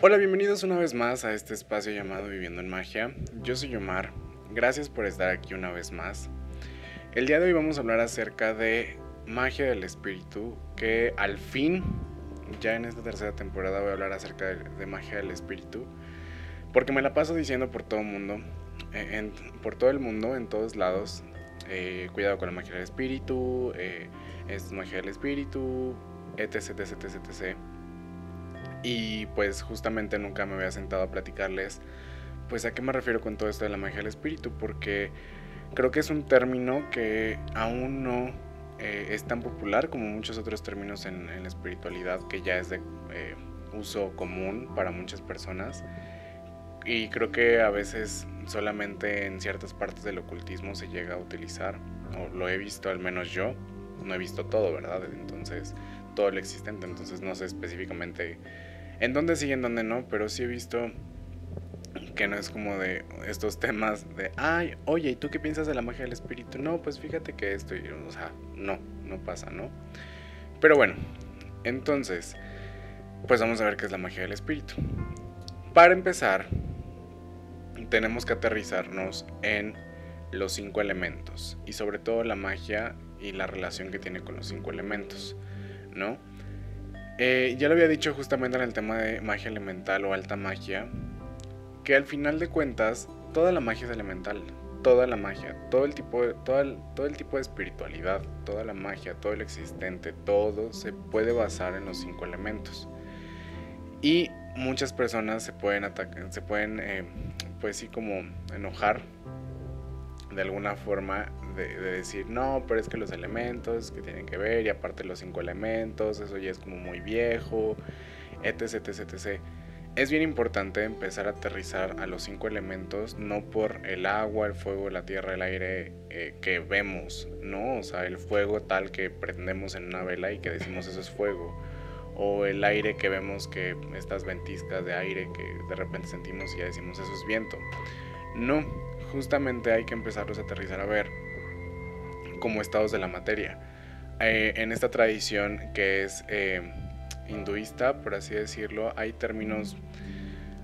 Hola, bienvenidos una vez más a este espacio llamado Viviendo en Magia. Yo soy Omar, gracias por estar aquí una vez más. El día de hoy vamos a hablar acerca de magia del espíritu, que al fin, ya en esta tercera temporada voy a hablar acerca de, magia del espíritu, porque me la paso diciendo por todo el mundo, eh, por todo el mundo, en todos lados, eh, cuidado con la magia del espíritu, eh, es magia del espíritu, etc, etc, etc. Y pues justamente nunca me había sentado a platicarles pues a qué me refiero con todo esto de la magia del espíritu, porque creo que es un término que aún no eh, es tan popular como muchos otros términos en, la espiritualidad, que ya es de uso común para muchas personas. Y creo que a veces solamente en ciertas partes del ocultismo se llega a utilizar, o lo he visto al menos yo, no he visto todo, ¿verdad? Entonces, todo lo existente, entonces no sé específicamente en dónde sí y en dónde no, pero sí he visto que no es como de estos temas de, ay, oye, ¿y tú qué piensas de la magia del espíritu? No, pues fíjate que esto, o sea, no, no pasa, ¿no? Pero bueno, entonces, pues vamos a ver qué es la magia del espíritu. Para empezar, tenemos que aterrizarnos en los cinco elementos y sobre todo la magia y la relación que tiene con los cinco elementos, ¿no? Eh, ya lo había dicho justamente en el tema de magia elemental o alta magia, que al final de cuentas toda la magia es elemental, toda la magia, todo el tipo de, todo el, tipo de espiritualidad, toda la magia, todo el existente, todo se puede basar en los cinco elementos. Y muchas personas se pueden se pueden, eh, pues sí, como enojar de alguna forma de, decir, no, pero es que los elementos que tienen que ver, y aparte los cinco elementos, eso ya es como muy viejo, etc, etc, etc. Es bien importante empezar a aterrizar a los cinco elementos, no por el agua, el fuego, la tierra, el aire eh, que vemos, ¿no? O sea, el fuego tal que prendemos en una vela y que decimos eso es fuego. O el aire que vemos que estas ventiscas de aire que de repente sentimos y ya decimos eso es viento. No, justamente hay que empezarlos a aterrizar a ver como estados de la materia. Eh, en esta tradición que es eh, hinduista, por así decirlo, hay términos,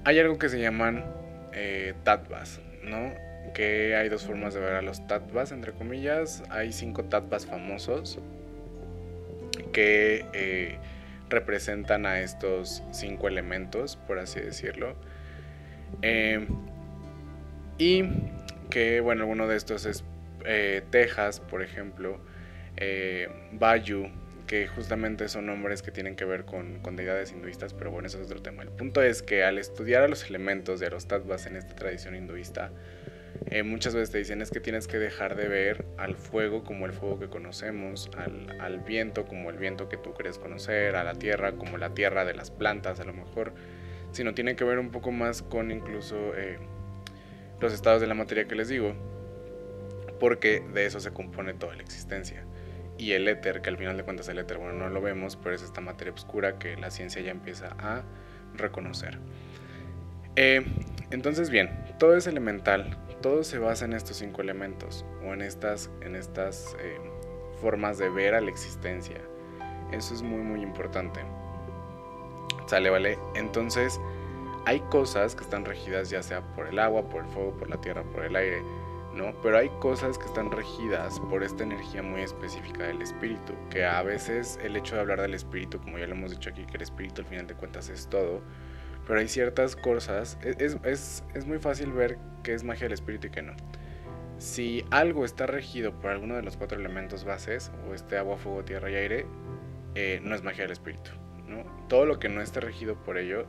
hay algo que se llaman eh, tattvas, ¿no? Que hay dos formas de ver a los tattvas, entre comillas. Hay cinco tattvas famosos que representan a estos cinco elementos, por así decirlo. y que, bueno, uno de estos es eh, Texas, por ejemplo, eh, Bayu, que justamente son nombres que tienen que ver con, deidades hinduistas, pero bueno, eso es otro tema. El punto es que al estudiar a los elementos de los tattvas en esta tradición hinduista, eh, muchas veces te dicen es que tienes que dejar de ver al fuego como el fuego que conocemos, al, viento como el viento que tú crees conocer, a la tierra como la tierra de las plantas a lo mejor, sino tiene que ver un poco más con incluso los estados de la materia que les digo, porque de eso se compone toda la existencia. Y el éter, que al final de cuentas el éter, bueno, no lo vemos, pero es esta materia oscura que la ciencia ya empieza a reconocer. Eh, entonces, bien, todo es elemental, todo se basa en estos cinco elementos o en estas, en estas eh, formas de ver a la existencia. Eso es muy, muy importante. Sale, vale. Entonces, hay cosas que están regidas ya sea por el agua, por el fuego, por la tierra, por el aire, ¿no? Pero hay cosas que están regidas por esta energía muy específica del espíritu, que a veces el hecho de hablar del espíritu, como ya lo hemos dicho aquí, que el espíritu al final de cuentas es todo, pero hay ciertas cosas, es, es, es muy fácil ver qué es magia del espíritu y qué no. Si algo está regido por alguno de los cuatro elementos bases, o este agua, fuego, tierra y aire, eh, no es magia del espíritu, ¿no? Todo lo que no esté regido por ello,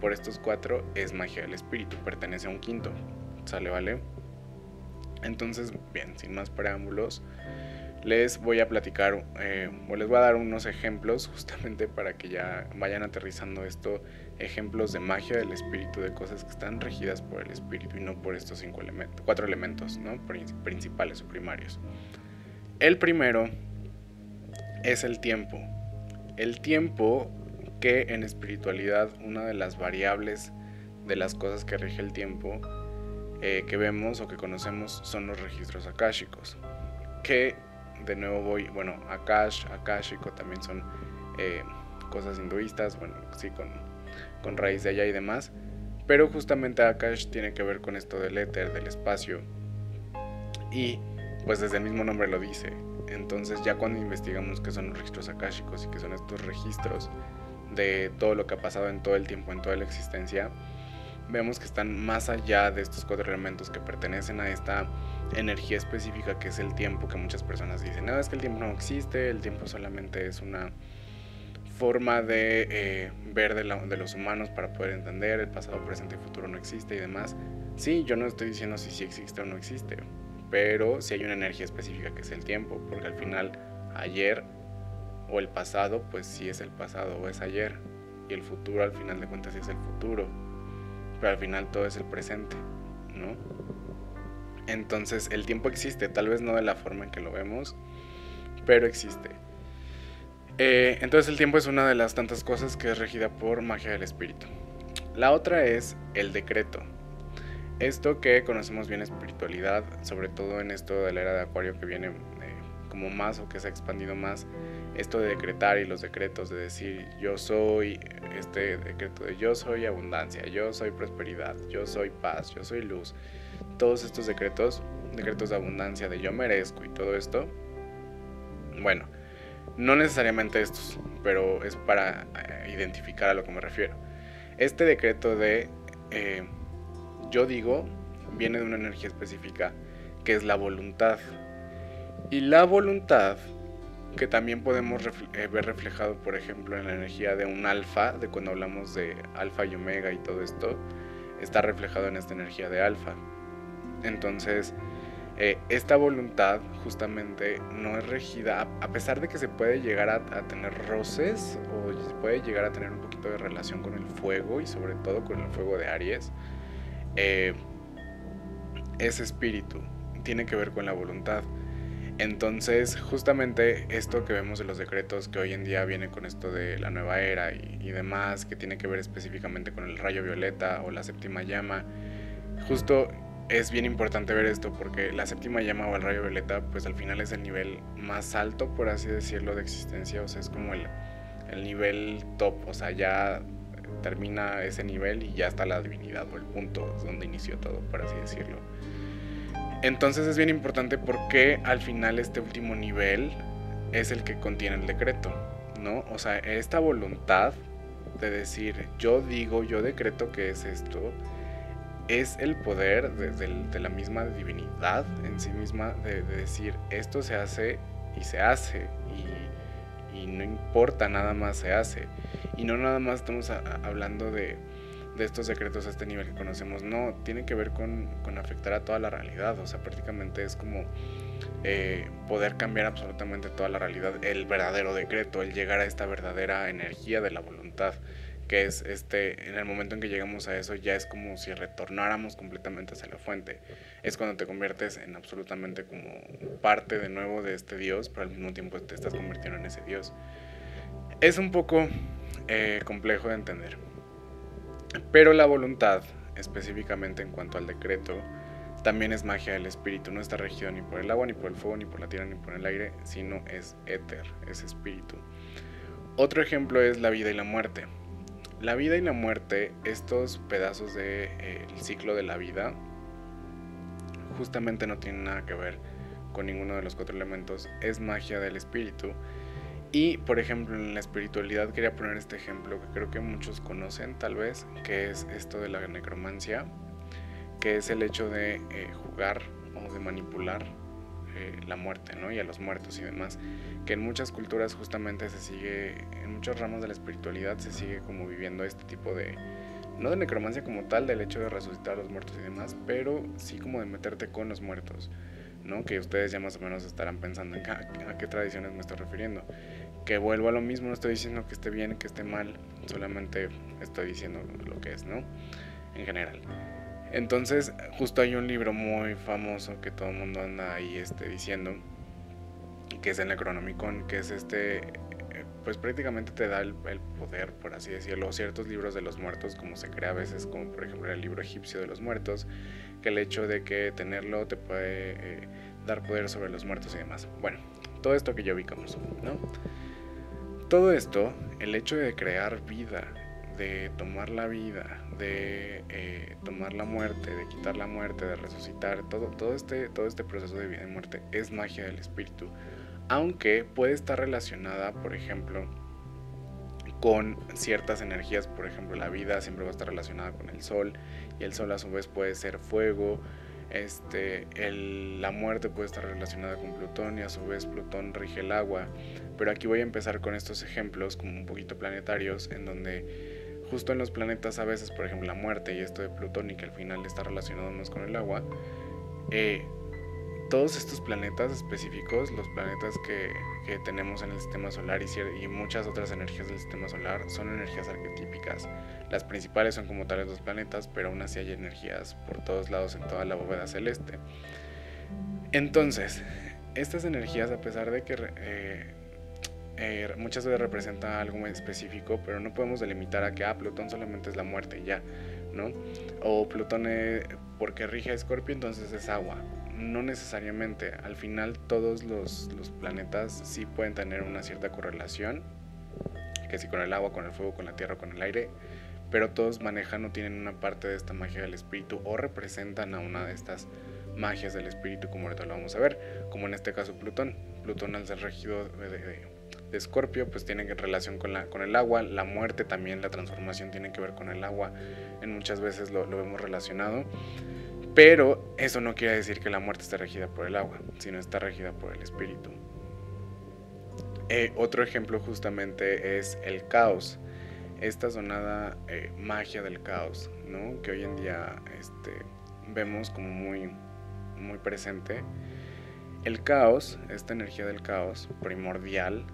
por estos cuatro, es magia del espíritu, pertenece a un quinto, ¿sale, vale? Entonces, bien, sin más preámbulos, les voy a platicar eh, o les voy a dar unos ejemplos justamente para que ya vayan aterrizando esto, ejemplos de magia del espíritu, de cosas que están regidas por el espíritu y no por estos cinco elementos, cuatro elementos ¿no? principales o primarios. El primero es el tiempo. El tiempo que en espiritualidad una de las variables de las cosas que rige el tiempo eh, que vemos o que conocemos son los registros akáshicos. Que de nuevo voy, bueno, Akash, Akashico también son eh, cosas hinduistas, bueno, sí, con, con raíz de allá y demás. Pero justamente Akash tiene que ver con esto del éter, del espacio. Y pues desde el mismo nombre lo dice. Entonces ya cuando investigamos qué son registros akáshicos y qué son estos registros de todo lo que ha pasado en todo el tiempo, en toda la existencia, vemos que están más allá de estos cuatro elementos que pertenecen a esta energía específica que es el tiempo, que muchas personas dicen, no, es que el tiempo no existe, el tiempo solamente es una forma de eh, ver de, de, los humanos para poder entender el pasado, presente y futuro no existe y demás. Sí, yo no estoy diciendo si sí existe o no existe, pero si hay una energía específica que es el tiempo, porque al final ayer o el pasado, pues sí es el pasado o es ayer, y el futuro al final de cuentas sí es el futuro, pero al final todo es el presente, ¿no? Entonces el tiempo existe, tal vez no de la forma en que lo vemos, pero existe. Eh, entonces el tiempo es una de las tantas cosas que es regida por magia del espíritu. La otra es el decreto. Esto que conocemos bien espiritualidad, sobre todo en esto de la era de Acuario que viene eh, como más o que se ha expandido más, esto de decretar y los decretos de decir yo soy, este decreto de yo soy abundancia, yo soy prosperidad, yo soy paz, yo soy luz, todos estos decretos, decretos de abundancia, de yo merezco y todo esto, bueno, no necesariamente estos, pero es para eh, identificar a lo que me refiero. Este decreto de eh, yo digo, viene de una energía específica que es la voluntad. Y la voluntad, que también podemos eh, ver reflejado, por ejemplo, en la energía de un alfa, de cuando hablamos de alfa y omega y todo esto, está reflejado en esta energía de alfa. Entonces, eh, esta voluntad justamente no es regida, a, pesar de que se puede llegar a, tener roces o se puede llegar a tener un poquito de relación con el fuego y sobre todo con el fuego de Aries, eh, ese espíritu, tiene que ver con la voluntad. Entonces, justamente esto que vemos de los decretos, que hoy en día viene con esto de la nueva era y, demás, que tiene que ver específicamente con el rayo violeta o la séptima llama, justo es bien importante ver esto porque la séptima llama o el rayo violeta, pues al final es el nivel más alto, por así decirlo, de existencia, o sea, es como el, el nivel top, o sea, ya termina ese nivel y ya está la divinidad o el punto donde inició todo, por así decirlo. Entonces es bien importante porque al final este último nivel es el que contiene el decreto, ¿no? O sea, esta voluntad de decir yo digo, yo decreto que es esto, es el poder de, la misma divinidad en sí misma de, de, decir esto se hace y se hace y, y no importa, nada más se hace. Y no nada más estamos hablando de, estos secretos a este nivel que conocemos, no, tiene que ver con, afectar a toda la realidad, o sea, prácticamente es como eh, poder cambiar absolutamente toda la realidad, el verdadero decreto, el llegar a esta verdadera energía de la voluntad que es este, en el momento en que llegamos a eso ya es como si retornáramos completamente hacia la fuente. Es cuando te conviertes en absolutamente como parte de nuevo de este Dios, pero al mismo tiempo te estás convirtiendo en ese Dios. Es un poco eh, complejo de entender. Pero la voluntad, específicamente en cuanto al decreto, también es magia del espíritu. No está regido ni por el agua, ni por el fuego, ni por la tierra, ni por el aire, sino es éter, es espíritu. Otro ejemplo es la vida y la muerte. La vida y la muerte, estos pedazos del de, eh, ciclo de la vida, justamente no tienen nada que ver con ninguno de los cuatro elementos. Es magia del espíritu y, por ejemplo, en la espiritualidad quería poner este ejemplo que creo que muchos conocen tal vez, que es esto de la necromancia, que es el hecho de eh, jugar o de manipular eh, la muerte, ¿no? Y a los muertos y demás, que en muchas culturas justamente se sigue, en muchos ramos de la espiritualidad se sigue como viviendo este tipo de, no de necromancia como tal, del hecho de resucitar a los muertos y demás, pero sí como de meterte con los muertos. ¿no? que ustedes ya más o menos estarán pensando en a qué tradiciones me estoy refiriendo que vuelvo a lo mismo, no estoy diciendo que esté bien, que esté mal, solamente estoy diciendo lo que es, ¿no? En general. Entonces, justo hay un libro muy famoso que todo el mundo anda ahí este, diciendo, que es el Necronomicon, que es este pues prácticamente te da el, poder, por así decirlo, ciertos libros de los muertos, como se crea a veces, como por ejemplo el libro egipcio de los muertos, que el hecho de que tenerlo te puede eh, dar poder sobre los muertos y demás. Bueno, todo esto que ya ubicamos, ¿no? Todo esto, el hecho de crear vida, de tomar la vida, de eh, tomar la muerte, de quitar la muerte, de resucitar, todo, todo, este, todo este proceso de vida y muerte es magia del espíritu. Aunque puede estar relacionada, por ejemplo, con ciertas energías, por ejemplo, la vida siempre va a estar relacionada con el sol y el sol a su vez puede ser fuego, este, la muerte puede estar relacionada con Plutón y a su vez Plutón rige el agua. Pero aquí voy a empezar con estos ejemplos como un poquito planetarios en donde justo en los planetas a veces, por ejemplo, la muerte y esto de Plutón y que al final está relacionado más con el agua, eh, todos estos planetas específicos, los planetas que, que tenemos en el sistema solar y, muchas otras energías del sistema solar, son energías arquetípicas. Las principales son como tales los planetas, pero aún así hay energías por todos lados en toda la bóveda celeste. Entonces, estas energías, a pesar de que eh, eh, muchas veces representa algo muy específico, pero no podemos delimitar a que ah, Plutón solamente es la muerte ya, ¿no? O Plutón porque rige a Escorpio, entonces es agua. No necesariamente, al final todos los, planetas sí pueden tener una cierta correlación, que si con el agua, con el fuego, con la tierra, con el aire, pero todos manejan o tienen una parte de esta magia del espíritu o representan a una de estas magias del espíritu, como ahorita lo vamos a ver, como en este caso Plutón. Plutón al ser regido de Escorpio pues tiene relación con, la, con el agua, la muerte también, la transformación tiene que ver con el agua, en muchas veces lo, lo vemos relacionado, pero eso no quiere decir que la muerte esté regida por el agua, sino está regida por el espíritu. Eh, otro ejemplo justamente es el caos, esta sonada eh, magia del caos, ¿no? que hoy en día este, vemos como muy, muy presente. El caos, esta energía del caos primordial,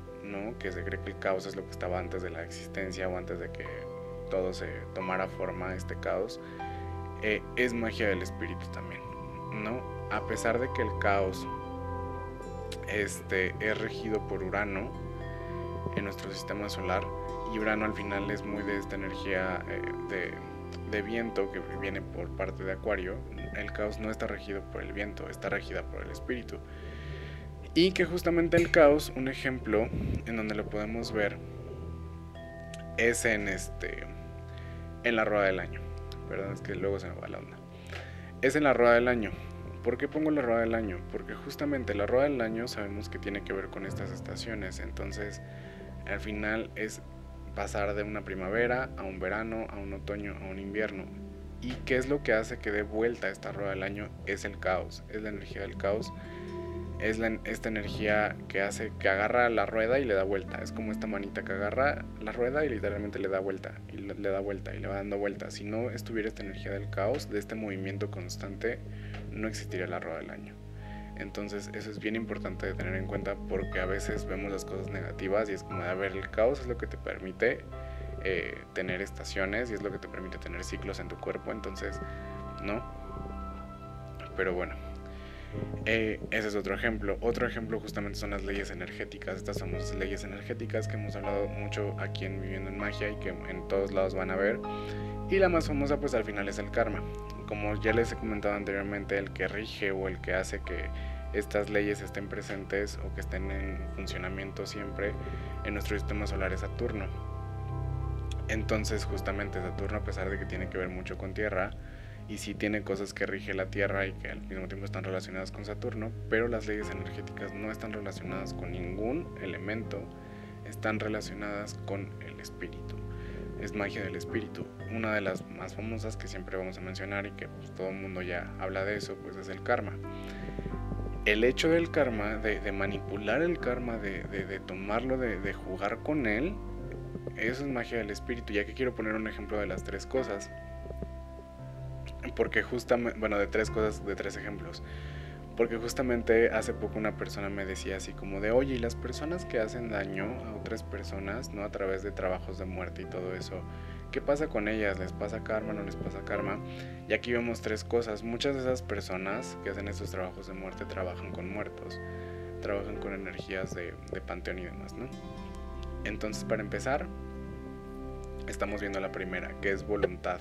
que se cree que el caos es lo que estaba antes de la existencia o antes de que todo se tomara forma, este caos, eh, es magia del espíritu también, ¿no? A pesar de que el caos este, es regido por Urano en nuestro sistema solar, y Urano al final es muy de esta energía eh, de, de viento que viene por parte de Acuario, el caos no está regido por el viento, está regida por el espíritu. Y que justamente el caos, un ejemplo en donde lo podemos ver, es en este en la rueda del año. Perdón, es que luego se me va la onda. Es en la rueda del año. ¿Por qué pongo la rueda del año? Porque justamente la rueda del año sabemos que tiene que ver con estas estaciones. Entonces, al final es pasar de una primavera a un verano, a un otoño, a un invierno. ¿Y qué es lo que hace que dé vuelta esta rueda del año? Es el caos, es la energía del caos es esta energía que hace que agarra la rueda y le da vuelta. Es como esta manita que agarra la rueda y literalmente le da vuelta y le, da vuelta y le va dando vuelta. Si no estuviera esta energía del caos, de este movimiento constante, no existiría la rueda del año. Entonces eso es bien importante de tener en cuenta porque a veces vemos las cosas negativas y es como de, ver, el caos es lo que te permite eh, tener estaciones y es lo que te permite tener ciclos en tu cuerpo. Entonces, ¿no? Pero bueno. Eh, ese es otro ejemplo. Otro ejemplo justamente son las leyes energéticas, estas famosas leyes energéticas que hemos hablado mucho aquí en Viviendo en Magia y que en todos lados van a ver. Y la más famosa pues al final es el karma. Como ya les he comentado anteriormente, el que rige o el que hace que estas leyes estén presentes o que estén en funcionamiento siempre en nuestro sistema solar es Saturno. Entonces justamente Saturno, a pesar de que tiene que ver mucho con Tierra, y sí tiene cosas que rige la Tierra y que al mismo tiempo están relacionadas con Saturno, pero las leyes energéticas no están relacionadas con ningún elemento, están relacionadas con el espíritu. Es magia del espíritu. Una de las más famosas que siempre vamos a mencionar y que pues, todo el mundo ya habla de eso, pues es el karma. El hecho del karma, de, manipular el karma, de, de tomarlo, de jugar con él, eso es magia del espíritu. Ya que quiero poner un ejemplo de las tres cosas porque justamente, bueno, de tres cosas, de tres ejemplos. Porque justamente hace poco una persona me decía así como de, oye, y las personas que hacen daño a otras personas, ¿no? A través de trabajos de muerte y todo eso, ¿qué pasa con ellas? ¿Les pasa karma? ¿No les pasa karma? Y aquí vemos tres cosas. Muchas de esas personas que hacen estos trabajos de muerte trabajan con muertos, trabajan con energías de, de panteón y demás, ¿no? Entonces, para empezar, estamos viendo la primera, que es voluntad,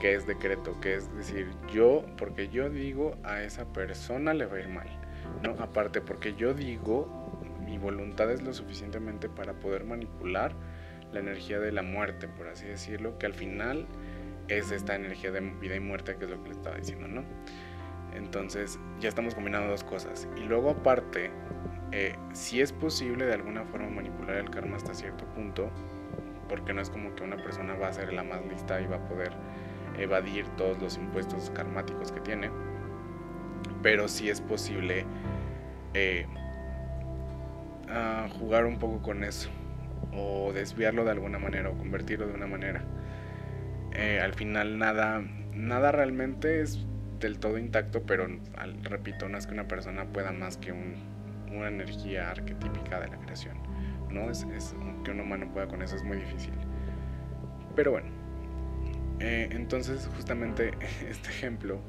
que es decreto, que es decir, yo, porque yo digo a esa persona le va a ir mal, ¿no? Aparte, porque yo digo, mi voluntad es lo suficientemente para poder manipular la energía de la muerte, por así decirlo, que al final es esta energía de vida y muerte, que es lo que le estaba diciendo, ¿no? Entonces ya estamos combinando dos cosas. Y luego aparte, eh, si es posible de alguna forma manipular el karma hasta cierto punto, porque no es como que una persona va a ser la más lista y va a poder evadir todos los impuestos karmáticos que tiene, pero sí es posible eh, jugar un poco con eso, o desviarlo de alguna manera, o convertirlo de una manera. Eh, al final nada, nada realmente es del todo intacto, pero repito, no es que una persona pueda más que una energía arquetípica de la creación. ¿no? Es, que un humano pueda con eso es muy difícil. Pero bueno, eh, entonces justamente este ejemplo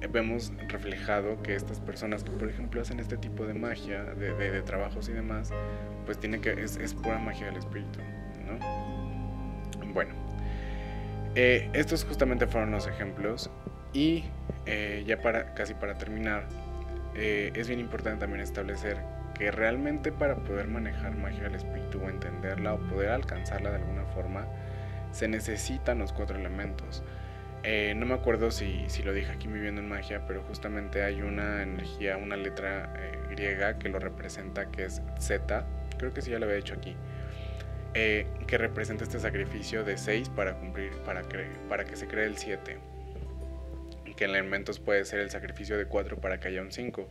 eh, vemos reflejado que estas personas que por ejemplo hacen este tipo de magia, de, trabajos y demás, pues tiene que, es, es pura magia del espíritu, ¿no? Bueno, eh, estos justamente fueron los ejemplos y eh, ya para casi para terminar, eh, es bien importante también establecer que realmente para poder manejar magia del espíritu o entenderla o poder alcanzarla de alguna forma, se necesitan los cuatro elementos. Eh, no me acuerdo si, si, lo dije aquí viviendo en magia, pero justamente hay una energía, una letra griega que lo representa, que es Z, creo que sí ya lo había dicho aquí, que representa este sacrificio de 6 para cumplir, para, para que se cree el 7 que en elementos puede ser el sacrificio de 4 para que haya un 5,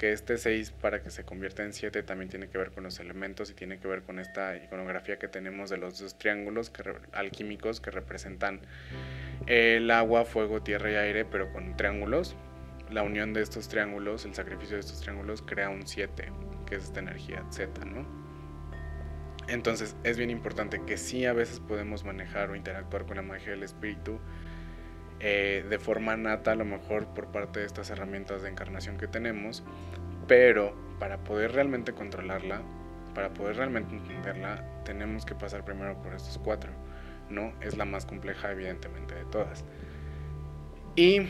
que este 6 para que se convierta en 7 también tiene que ver con los elementos y tiene que ver con esta iconografía que tenemos de los dos triángulos que, alquímicos que representan el agua, fuego, tierra y aire, pero con triángulos. La unión de estos triángulos, el sacrificio de estos triángulos crea un 7, que es esta energía Z, ¿no? Entonces es bien importante que sí a veces podemos manejar o interactuar con la magia del espíritu, eh, de forma nata a lo mejor por parte de estas herramientas de encarnación que tenemos, pero para poder realmente controlarla, para poder realmente entenderla, tenemos que pasar primero por estos cuatro, ¿no? Es la más compleja evidentemente de todas. Y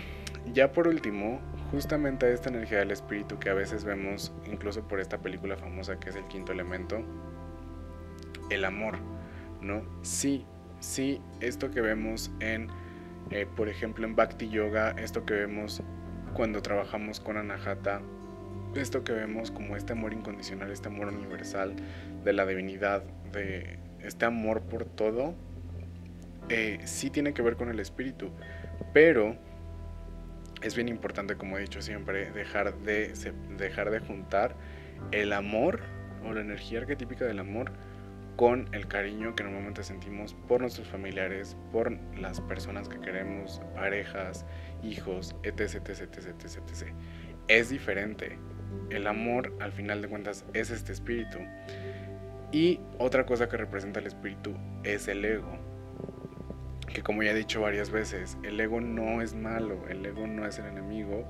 ya por último, justamente esta energía del espíritu que a veces vemos incluso por esta película famosa que es el quinto elemento, el amor, ¿no? Sí, sí, esto que vemos en eh, por ejemplo, en Bhakti Yoga, esto que vemos cuando trabajamos con Anahata, esto que vemos como este amor incondicional, este amor universal de la divinidad, de este amor por todo, eh, sí tiene que ver con el espíritu, pero es bien importante, como he dicho siempre, dejar de, dejar de juntar el amor o la energía arquetípica del amor con el cariño que normalmente sentimos por nuestros familiares, por las personas que queremos, parejas, hijos, etc, etc, etc, etc, Es diferente. El amor, al final de cuentas, es este espíritu. Y otra cosa que representa el espíritu es el ego. Que como ya he dicho varias veces, el ego no es malo, el ego no es el enemigo.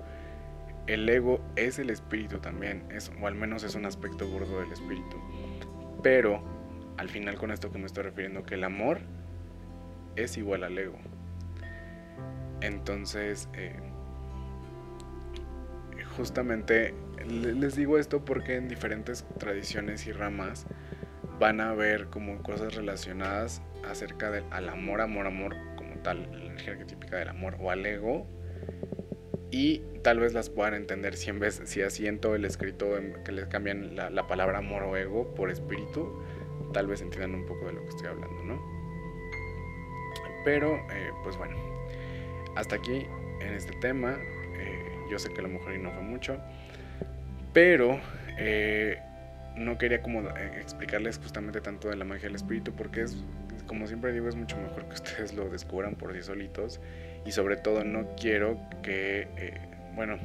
El ego es el espíritu también, es, o al menos es un aspecto gordo del espíritu. Pero al final con esto que me estoy refiriendo, que el amor es igual al ego. Entonces, eh, justamente les digo esto porque en diferentes tradiciones y ramas van a ver como cosas relacionadas acerca del al amor, amor, amor, como tal, la energía arquetípica del amor o al ego. Y tal vez las puedan entender si en vez, si asiento el escrito que les cambian la, la palabra amor o ego por espíritu, tal vez entiendan un poco de lo que estoy hablando, ¿no? Pero, eh, pues bueno, hasta aquí en este tema. Eh, yo sé que a lo mejor no fue mucho, pero eh, no quería como explicarles justamente tanto de la magia del espíritu porque es, como siempre digo, es mucho mejor que ustedes lo descubran por sí solitos y sobre todo no quiero que, bueno,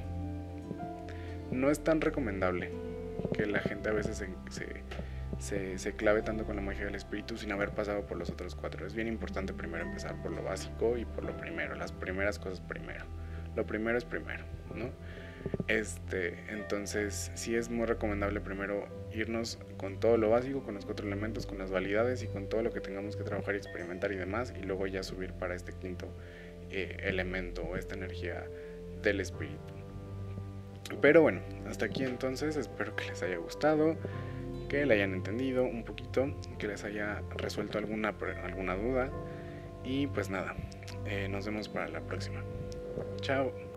no es tan recomendable que la gente a veces se se, clave tanto con la magia del espíritu sin haber pasado por los otros cuatro. Es bien importante primero empezar por lo básico y por lo primero, las primeras cosas primero. Lo primero es primero, ¿no? Este, entonces sí es muy recomendable primero irnos con todo lo básico, con los cuatro elementos, con las validades y con todo lo que tengamos que trabajar y experimentar y demás, y luego ya subir para este quinto eh, elemento o esta energía del espíritu. Pero bueno, hasta aquí entonces, espero que les haya gustado, que le hayan entendido un poquito, que les haya resuelto alguna, alguna duda. Y pues nada, eh, nos vemos para la próxima. Chao.